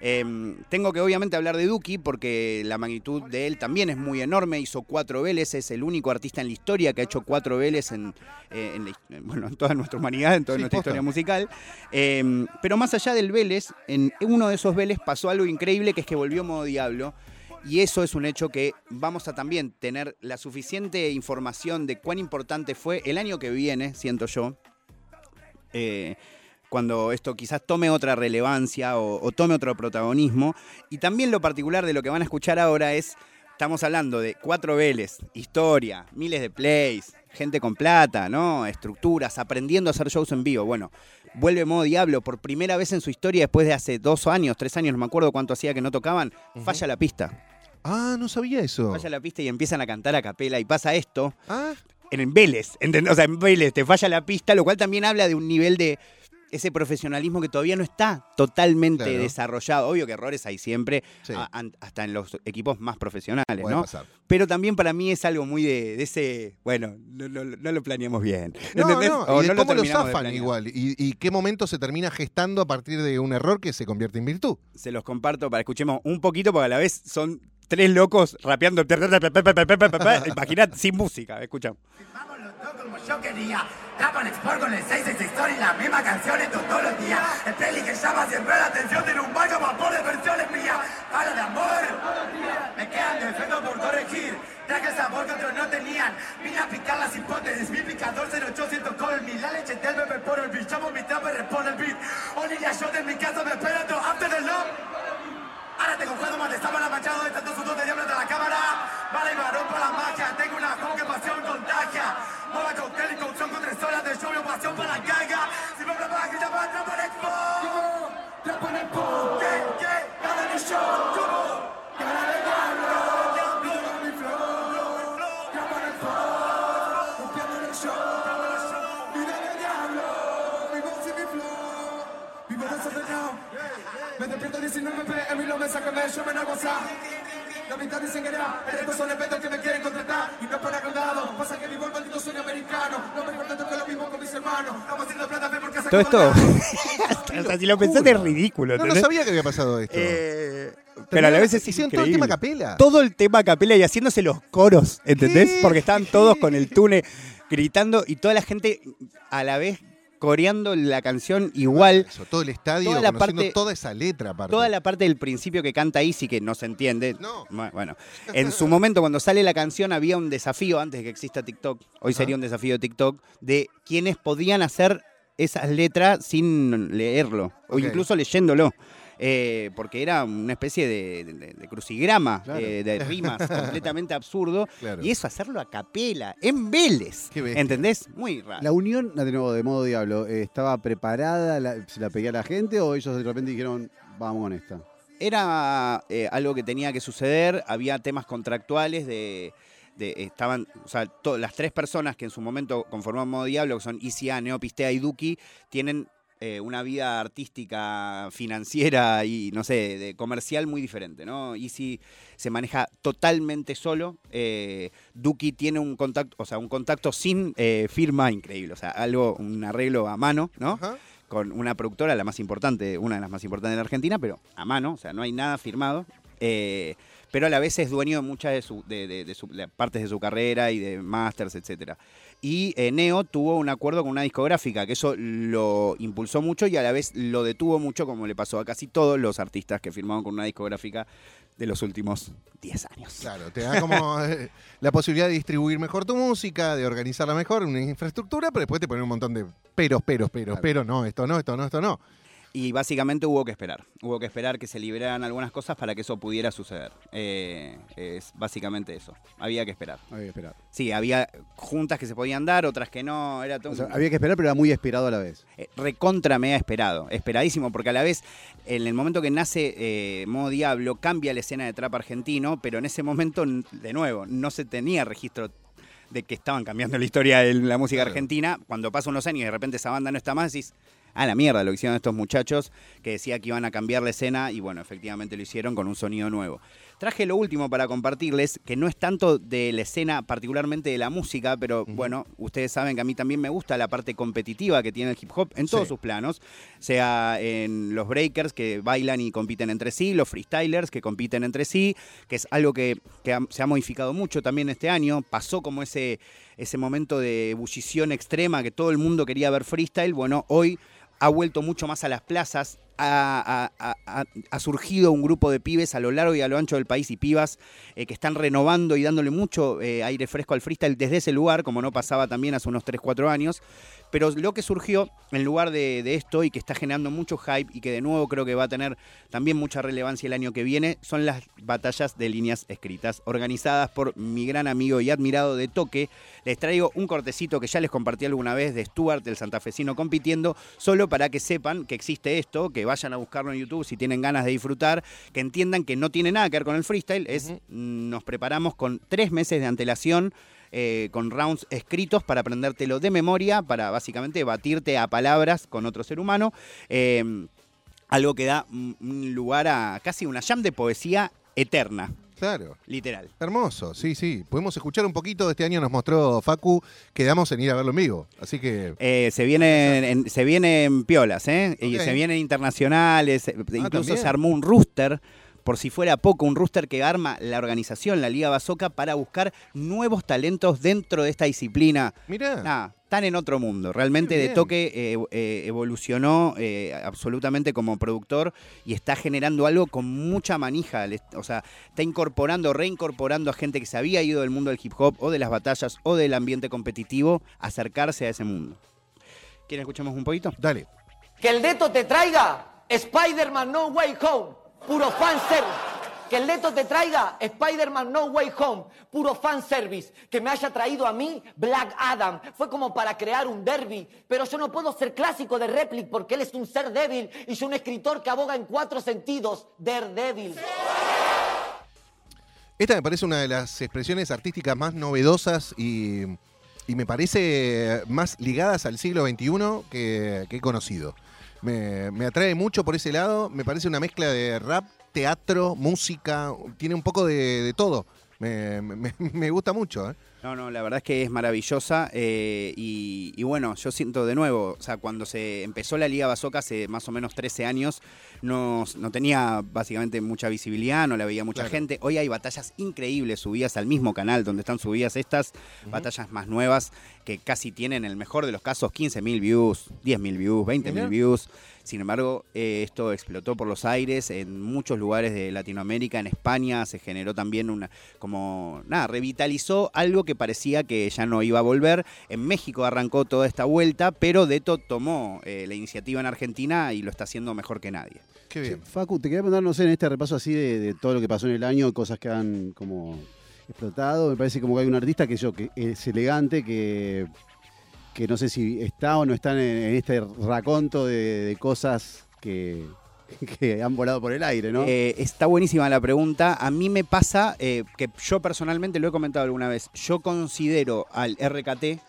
Eh, tengo que obviamente hablar de Duki porque la magnitud de él también es muy enorme. Hizo cuatro Vélez, es el único artista en la historia que ha hecho cuatro Vélez en, eh, en la his- en, bueno, en toda nuestra humanidad, en toda Sí, nuestra posta. historia musical. Eh, pero más allá del Vélez, en uno de esos Vélez pasó algo increíble que es que volvió modo Diablo. Y eso es un hecho que vamos a también tener la suficiente información de cuán importante fue el año que viene, siento yo, eh, cuando esto quizás tome otra relevancia o, o tome otro protagonismo. Y también lo particular de lo que van a escuchar ahora es, estamos hablando de cuatro Vélez, historia, miles de plays, gente con plata, ¿no? Estructuras, aprendiendo a hacer shows en vivo. Bueno, vuelve modo Diablo por primera vez en su historia después de hace dos años, tres años, no me acuerdo cuánto hacía que no tocaban, falla la pista. Ah, no sabía eso. Falla la pista y empiezan a cantar a capela y pasa esto Ah, en Vélez, ¿entendés? O sea, en Vélez te falla la pista, lo cual también habla de un nivel de ese profesionalismo que todavía no está totalmente Claro. desarrollado. Obvio que errores hay siempre, Sí. a- an- hasta en los equipos más profesionales, ¿no? pasar. Pero también para mí es algo muy de, de ese, bueno, no, no- no lo planeamos bien. No, ¿entendés? no, O y no cómo lo de zafan igual. Y, y qué momento se termina gestando a partir de un error que se convierte en virtud. Se los comparto para escuchemos un poquito, porque a la vez son tres locos rapeando. Imaginad sin música, escuchamos. Vamos los dos como yo quería. Tapan Export con el 666 Story, la misma canción esto todos los días. El peli que llama siempre la atención, tiene un baño vapor de versiones mías. Habla de amor. Me quedan defectos por corregir. Traje sabor que otros no tenían. Vine a picar las hipótesis. Mi picador 0800 call me. La leche del bebé por el beat. Llamo mi trap y responde el beat. Only la shot en mi casa me espera todo after the love. Ahora tengo juego más de sábana manchado de tanto sudor de diablo de la cámara. Y cocción con tres horas de show y pasión para la gaga. Si me habla para que ya va a trapar expo. Expo. ¿Qué? ¿Qué? Gana mi show. ¿Cómo? Gana diablo. Diablo. Mi flow. Expo. Copiando en el show. De diablo. Mi voz y mi flow. Vivo desordenado. Me despierto 19 pm y no me no gozar. Mitad dicen que era, el resto son eventos que me quieren contratar y no es para condado. Pasa que vivo el maldito sueño americano. No me importa que lo mismo con mis hermanos. Estamos haciendo plata fe porque se Todo esto, o sea, si lo pensaste es ridículo. No, no ¿entendés? sabía que había pasado esto. Eh, pero a la vez es Hicieron todo el tema a capela. Todo el tema a capela y haciéndose los coros, ¿entendés? ¿Qué? Porque estaban todos con el tune gritando y toda la gente a la vez coreando la canción igual. Eso, todo el estadio, Toda la parte- toda esa letra aparte. Toda la parte del principio que canta Easy, que no se entiende. No. Bu- Bueno, en su momento, cuando sale la canción, había un desafío, antes de que exista TikTok, hoy sería un desafío de TikTok, de quienes podían hacer esas letras sin leerlo, o incluso leyéndolo. Eh, porque era una especie de, de- de crucigrama, Claro. eh, de rimas completamente absurdo. Claro. Y eso hacerlo a capela, en Vélez. ¿Entendés? Muy raro. La unión, de nuevo, de modo diablo, eh, ¿estaba preparada? La, ¿Se la pedía a la gente o ellos de repente dijeron, vamos con esta? Era eh, algo que tenía que suceder, había temas contractuales de... de- estaban, o sea, to- las tres personas que en su momento conformaban Modo Diablo, que son ICA, Neopistea y Duki, tienen eh, una vida artística, financiera y, no sé, de comercial muy diferente, ¿no? Easy se maneja totalmente solo, eh, Duki tiene un contacto, o sea, un contacto sin eh, firma increíble, o sea, algo, un arreglo a mano, ¿no? Ajá. con una productora, la más importante, una de las más importantes de la Argentina, pero a mano, o sea, no hay nada firmado. eh, pero a la vez es dueño de muchas de, su- de- de- de su- partes de su carrera y de masters, etcétera. Y eh, Neo tuvo un acuerdo con una discográfica, que eso lo impulsó mucho y a la vez lo detuvo mucho, como le pasó a casi todos los artistas que firmaron con una discográfica de los últimos 10 años. Claro, te da como eh, la posibilidad de distribuir mejor tu música, de organizarla mejor, una infraestructura, pero después te ponen un montón de peros, peros, peros, Claro. pero no, esto no, esto no, esto no. Y básicamente hubo que esperar. Hubo que esperar que se liberaran algunas cosas para que eso pudiera suceder. Eh, es básicamente eso. Había que esperar. Había que esperar. Sí, había juntas que se podían dar, otras que no. Era todo O sea, un- había que esperar, pero era muy esperado a la vez. eh, recontra mega esperado, esperadísimo, porque a la vez, en el momento que nace eh, Modo Diablo, cambia la escena de trap argentino, pero en ese momento, de nuevo, no se tenía registro de que estaban cambiando la historia de la música argentina. Cuando pasan unos años y de repente esa banda no está más, decís, a la mierda lo que hicieron estos muchachos que decía que iban a cambiar la escena y bueno, efectivamente lo hicieron con un sonido nuevo. Traje lo último para compartirles, que no es tanto de la escena, particularmente de la música, pero bueno, ustedes saben que a mí también me gusta la parte competitiva que tiene el hip hop en todos Sí. sus planos, sea en los breakers que bailan y compiten entre sí, los freestylers que compiten entre sí, que es algo que, que ha- se ha modificado mucho también este año, pasó como ese, ese momento de ebullición extrema que todo el mundo quería ver freestyle, bueno, hoy ha vuelto mucho más a las plazas, ha, surgido un grupo de pibes a lo largo y a lo ancho del país y pibas eh, que están renovando y dándole mucho eh, aire fresco al freestyle desde ese lugar, como no pasaba también hace unos 3, 4 años. Pero lo que surgió en lugar de, de esto y que está generando mucho hype y que de nuevo creo que va a tener también mucha relevancia el año que viene, son las batallas de líneas escritas, organizadas por mi gran amigo y admirado de Toque. Les traigo un cortecito que ya les compartí alguna vez de Stuart, el santafesino compitiendo, solo para que sepan que existe esto, que vayan a buscarlo en YouTube si tienen ganas de disfrutar, que entiendan que no tiene nada que ver con el freestyle, es nos preparamos con tres meses de antelación eh, con rounds escritos para aprendértelo de memoria, para básicamente batirte a palabras con otro ser humano. Eh, algo que da lugar a casi una jam de poesía eterna, Claro. literal. Hermoso, sí, sí. Podemos escuchar un poquito de este año, nos mostró Facu, quedamos en ir a verlo en vivo. Así que. Eh, se vienen en, se vienen piolas, ¿eh? Y se vienen internacionales, eh, incluso también. se armó un rooster, por si fuera poco, un rooster que arma la organización, la Liga Basoca, para buscar nuevos talentos dentro de esta disciplina. Mirá. Están en otro mundo. Realmente de toque eh, eh, evolucionó eh, absolutamente como productor y está generando algo con mucha manija. O sea, está incorporando, reincorporando a gente que se había ido del mundo del hip hop o de las batallas o del ambiente competitivo a acercarse a ese mundo. ¿Quieren escuchamos un poquito? Dale. Que el Deto te traiga Spider-Man No Way Home, puro fanservice. Que el Deto te traiga Spider-Man No Way Home, puro fanservice. Que me haya traído a mí Black Adam. Fue como para crear un derby. Pero yo no puedo ser clásico de Replic porque él es un ser débil y yo un escritor que aboga en cuatro sentidos. Daredevil. Esta me parece una de las expresiones artísticas más novedosas y, me parece más ligadas al siglo XXI que, he conocido. Me atrae mucho por ese lado, me parece una mezcla de rap, teatro, música, tiene un poco de, de todo. Me, me- me gusta mucho. ¿eh? No, no, la verdad es que es maravillosa eh, y, y bueno, yo siento de nuevo, o sea, cuando se empezó la Liga Basoca hace más o menos 13 años, no, no tenía básicamente mucha visibilidad, no la veía mucha Claro. gente. Hoy hay batallas increíbles subidas al mismo canal donde están subidas estas, batallas más nuevas que casi tienen, en el mejor de los casos, 15.000 views, 10.000 views, 20.000 Mirá. views. Sin embargo, eh, esto explotó por los aires en muchos lugares de Latinoamérica, en España se generó también una, como, nada, revitalizó algo que parecía que ya no iba a volver. En México arrancó toda esta vuelta, pero Deto tomó eh, la iniciativa en Argentina y lo está haciendo mejor que nadie. Qué bien. Facu, te quería preguntar, no sé, en este repaso así de, de todo lo que pasó en el año, cosas que han como explotado. Me parece como que hay un artista que yo, que es elegante, que, que no sé si está o no está en, este raconto de, de cosas que, que han volado por el aire, ¿no? Eh, está buenísima la pregunta. A mí me pasa eh, que yo personalmente lo he comentado alguna vez. Yo considero al RKT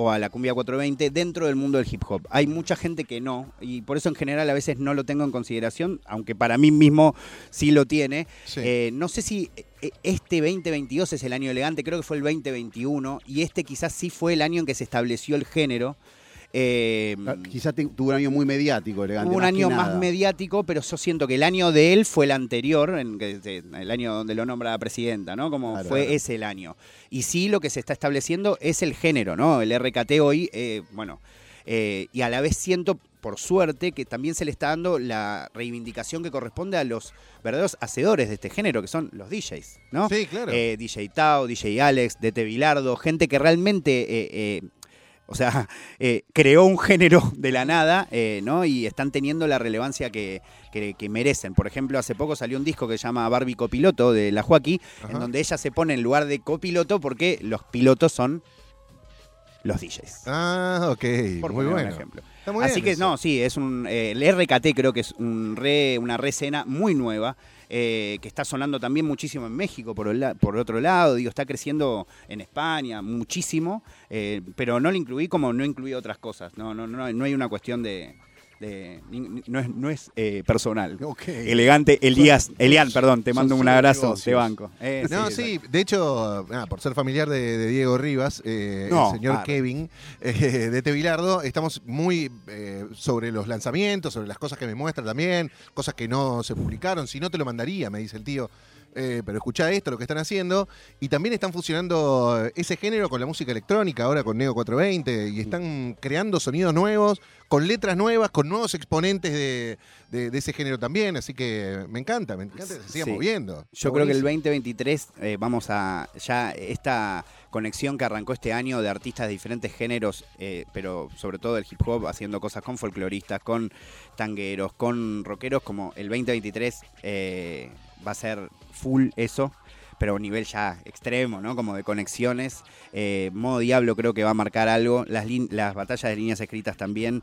o a la cumbia 420 dentro del mundo del hip hop. Hay mucha gente que no y por eso en general a veces no lo tengo en consideración, aunque para mí mismo sí lo tiene. Sí. Eh, no sé si eh, este 2022 es el año elegante, creo que fue el 2021 y este quizás sí fue el año en que se estableció el género. Eh, Ah, Quizás tuvo un año muy mediático, elegante. Un más año más mediático, pero yo siento que el año de él fue el anterior, en el año donde lo nombra presidenta, ¿no? Como Claro, fue claro. ese el año. Y sí, lo que se está estableciendo es el género, ¿no? El RKT hoy, eh, bueno, eh, y a la vez siento, por suerte, que también se le está dando la reivindicación que corresponde a los verdaderos hacedores de este género, que son los DJs, ¿no? Sí, claro. Eh, DJ Tao, DJ Alex, DT Bilardo, gente que realmente, eh, o sea, eh, creó un género de la nada, eh, ¿no? Y están teniendo la relevancia que, que- que merecen. Por ejemplo, hace poco salió un disco que se llama Barbie Copiloto de la Joaquí, en donde ella se pone en lugar de copiloto porque los pilotos son los DJs. Ah, ok. Por muy un bueno. ejemplo. Está muy Así bien que eso. no, sí, es un. eh, el RKT creo que es un re, una rescena muy nueva. Eh, que está sonando también muchísimo en México, por, el por otro lado, digo, está creciendo en España muchísimo, eh, pero no lo incluí como no incluí otras cosas, no, no, no, no hay una cuestión de, de- no es, no es eh, personal. Elegante Elías, Elian, perdón, te mando un abrazo, negocios. te banco. Eh, No, sí, de hecho, nada, por ser familiar de, de Diego Rivas, eh, No, el señor. Kevin de Tevilardo, estamos muy sobre los lanzamientos, sobre las cosas que me muestra también, cosas que no se publicaron. Si no, te lo mandaría, me dice el tío. Eh, pero escuchá esto, lo que están haciendo. Y también están fusionando ese género con la música electrónica, ahora con Neo 420, y están creando sonidos nuevos, con letras nuevas, con nuevos exponentes de, de- de ese género también. Así que me encanta, me encanta que se siga Sí. moviendo. Yo Está creo que el buenísimo. 2023 eh, vamos a ya esta conexión que arrancó este año de artistas de diferentes géneros, eh, pero sobre todo el hip hop, haciendo cosas con folcloristas, con tangueros, con rockeros, como el 2023 eh, va a ser full eso. Pero a un nivel ya extremo, ¿no? Como de conexiones. Eh, Modo Diablo creo que va a marcar algo. Las, las batallas de líneas escritas también.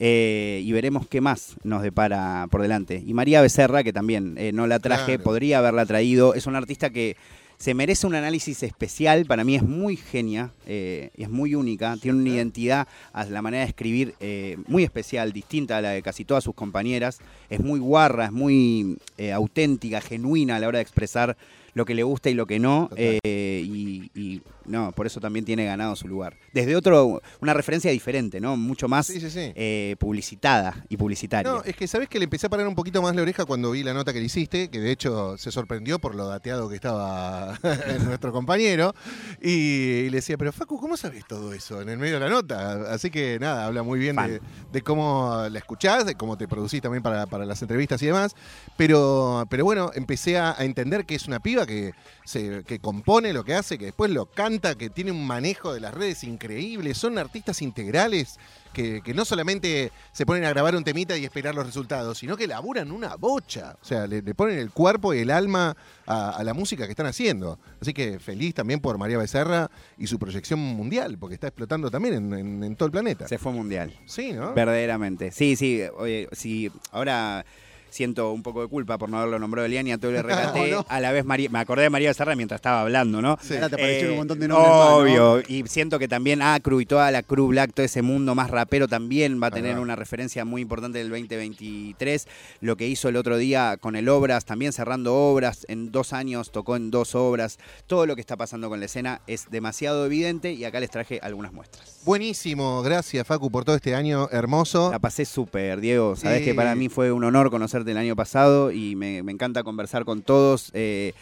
Eh, y veremos qué más nos depara por delante. Y María Becerra, que también eh, no la traje, Claro. podría haberla traído. Es una artista que se merece un análisis especial. Para mí es muy genia, eh, es muy única. Tiene una identidad, a la manera de escribir eh, muy especial, distinta a la de casi todas sus compañeras. Es muy guarra, es muy eh, auténtica, genuina a la hora de expresar lo que le gusta y lo que no. Eh, y, y, no, por eso también tiene ganado su lugar. Desde otro, una referencia diferente, ¿no? Mucho más Sí, sí, sí. eh, publicitada y publicitaria. No, es que sabes que le empecé a parar un poquito más la oreja cuando vi la nota que le hiciste, que de hecho se sorprendió por lo dateado que estaba nuestro compañero. Y, le decía, pero Facu, ¿cómo sabes todo eso en el medio de la nota? Así que nada, habla muy bien de, de cómo la escuchás, de cómo te producís también para, para las entrevistas y demás. Pero, pero bueno, empecé a, a entender que es una piba que, se, que compone lo que hace, que después lo canta, que tiene un manejo de las redes increíble. Son artistas integrales que, que no solamente se ponen a grabar un temita y esperar los resultados, sino que laburan una bocha. O sea, le, le ponen el cuerpo y el alma a, a la música que están haciendo. Así que feliz también por María Becerra y su proyección mundial, porque está explotando también en, en- en todo el planeta. Se fue mundial. Sí, ¿no? Verdaderamente. Sí, sí. Oye, sí, ahora siento un poco de culpa por no haberlo nombrado Elian y a todo. No, no. A la vez María, me acordé de María Becerra mientras estaba hablando, ¿no? Sí. Ahora te Eh, un montón de nombres más, ¿no? Obvio, y siento que también Acru y toda la Crew Black, todo ese mundo más rapero también va a tener una referencia muy importante del 2023. Lo que hizo el otro día con el Obras, también cerrando obras, en dos años tocó en dos obras. Todo lo que está pasando con la escena es demasiado evidente y acá les traje algunas muestras. Buenísimo, gracias Facu por todo este año hermoso. La pasé súper, Diego. Sabes Sí. que para mí fue un honor conocerte el año pasado y me, me encanta conversar con todos. eh,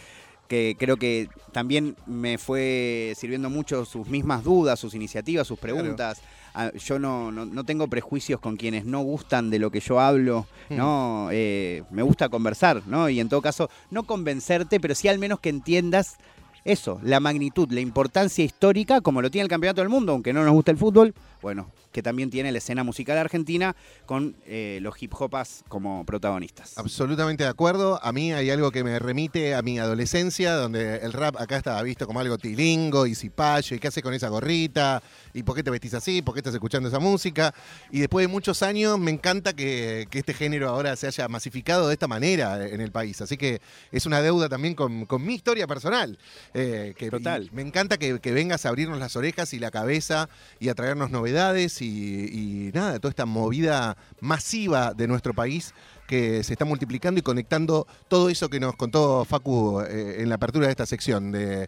que creo que también me fue sirviendo mucho sus mismas dudas, sus iniciativas, sus preguntas. Ah, Yo no, no, no tengo prejuicios con quienes no gustan de lo que yo hablo, ¿no? Eh, me gusta conversar, ¿no? Y en todo caso, no convencerte, pero sí al menos que entiendas eso, la magnitud, la importancia histórica, como lo tiene el Campeonato del Mundo, aunque no nos guste el fútbol, bueno, que también tiene la escena musical argentina con eh, los hip hopas como protagonistas. Absolutamente de acuerdo. A mí hay algo que me remite a mi adolescencia, donde el rap acá estaba visto como algo tilingo y cipayo, y qué haces con esa gorrita, y por qué te vestís así, por qué estás escuchando esa música. Y después de muchos años me encanta que, que este género ahora se haya masificado de esta manera en el país. Así que es una deuda también con, con mi historia personal. Eh, que Total. Me encanta que, que vengas a abrirnos las orejas y la cabeza y a traernos novedades y, y nada, toda esta movida masiva de nuestro país que se está multiplicando y conectando todo eso que nos contó Facu eh, en la apertura de esta sección. Eh,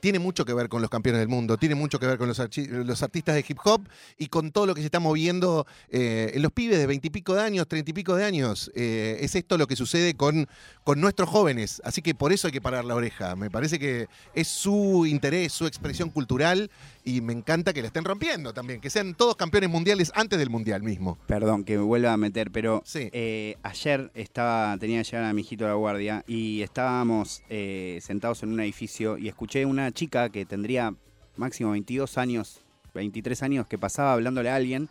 tiene mucho que ver con los campeones del mundo, tiene mucho que ver con los, artistas de hip hop y con todo lo que se está moviendo eh, en los pibes de veintipico de años, treinta y pico de años. Es esto lo que sucede con, con nuestros jóvenes. Así que por eso hay que parar la oreja. Me parece que es su interés, su expresión cultural y me encanta que la estén rompiendo también, que sean todos campeones mundiales antes del mundial mismo. Perdón que me vuelva a meter, pero Sí. eh, ayer estaba, tenía que llegar a mi hijito a la guardia y estábamos eh, sentados en un edificio y escuché una chica que tendría máximo 22 años, 23 años, que pasaba hablándole a alguien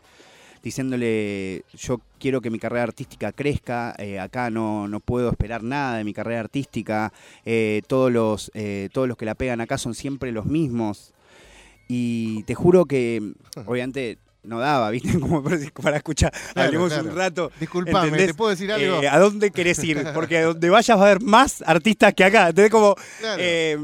diciéndole yo quiero que mi carrera artística crezca, eh, acá no, no puedo esperar nada de mi carrera artística, eh, todos, los, eh, todos los que la pegan acá son siempre los mismos. Y te juro que, obviamente, no daba, ¿viste? Como para- escuchar. Claro, Hablemos claro. un rato. Disculpame, ¿entendés? ¿te puedo decir algo? Eh, ¿A dónde querés ir? Porque a donde vayas va a haber más artistas que acá. ¿Entendés? Como, Claro. eh,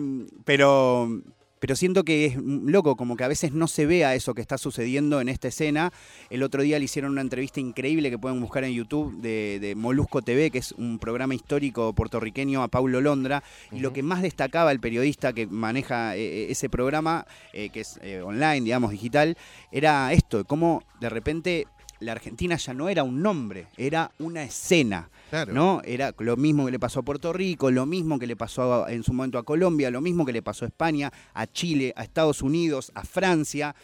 pero, pero siento que es loco, como que a veces no se vea eso que está sucediendo en esta escena. El otro día le hicieron una entrevista increíble que pueden buscar en YouTube de, de Molusco TV, que es un programa histórico puertorriqueño a Paulo Londra. Y lo que más destacaba el periodista que maneja eh, ese programa, eh, que es eh, online, digamos, digital, era esto, cómo de repente la Argentina ya no era un nombre, era una escena. Claro. ¿no? Era lo mismo que le pasó a Puerto Rico, lo mismo que le pasó a- en su momento a Colombia, lo mismo que le pasó a España, a Chile, a Estados Unidos, a Francia,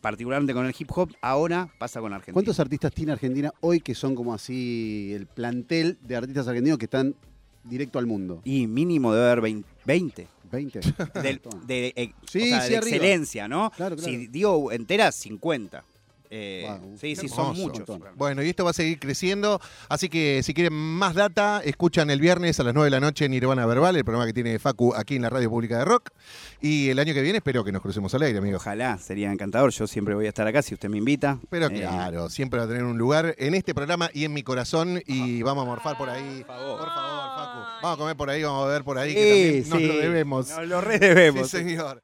particularmente con el hip hop, ahora pasa con Argentina. ¿Cuántos artistas tiene Argentina hoy que son como así el plantel de artistas argentinos que están directo al mundo? Y mínimo debe haber 20. 20. 20. Del- de, eh, Sí, o sea, sí, de excelencia, ¿no? Claro, claro. Si digo enteras, 50. Eh, Wow, sí, sí, son muchos. Bueno, y esto va a seguir creciendo. Así que si quieren más data, escuchan el viernes a las 9 de la noche Nirvana Verbal, el programa que tiene Facu aquí en la Radio Pública de Rock. Y el año que viene espero que nos crucemos al aire, amigos. Ojalá, sería encantador. Yo siempre voy a estar acá si usted me invita. Pero Eh, claro, siempre va a tener un lugar en este programa y en mi corazón. Y vamos a morfar por ahí. Por favor, Facu. Vamos a comer por ahí, vamos a ver por ahí. que Sí, también nos sí. lo debemos. Nos lo redebemos. Sí, señor.